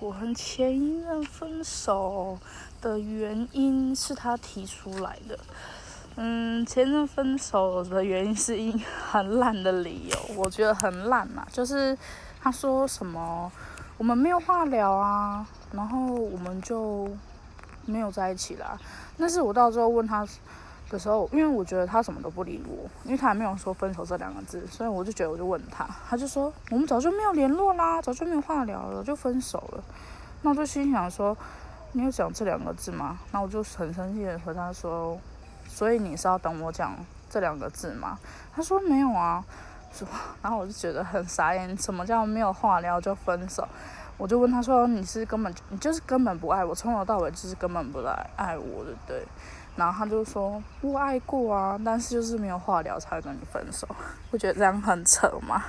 我和前一任分手的原因是他提出来的。嗯，前任分手的原因是因很烂的理由，我觉得很烂嘛。就是他说什么我们没有话聊啊，然后我们就没有在一起啦。但是我到时候问他。的时候，因为我觉得他什么都不理我，因为他还没有说分手这两个字，所以我就觉得我就问他，他就说我们早就没有联络啦，早就没有话聊了，就分手了。那我就心想说，你有讲这两个字吗？那我就很生气的和他说，所以你是要等我讲这两个字吗？他说没有啊，说，然后我就觉得很傻眼，什么叫没有话聊就分手？我就问他说，你是根本你就是根本不爱我，从头到尾就是根本不来爱我的，对。然后他就说我爱过啊，但是就是没有话聊才跟你分手，不觉得这样很扯吗？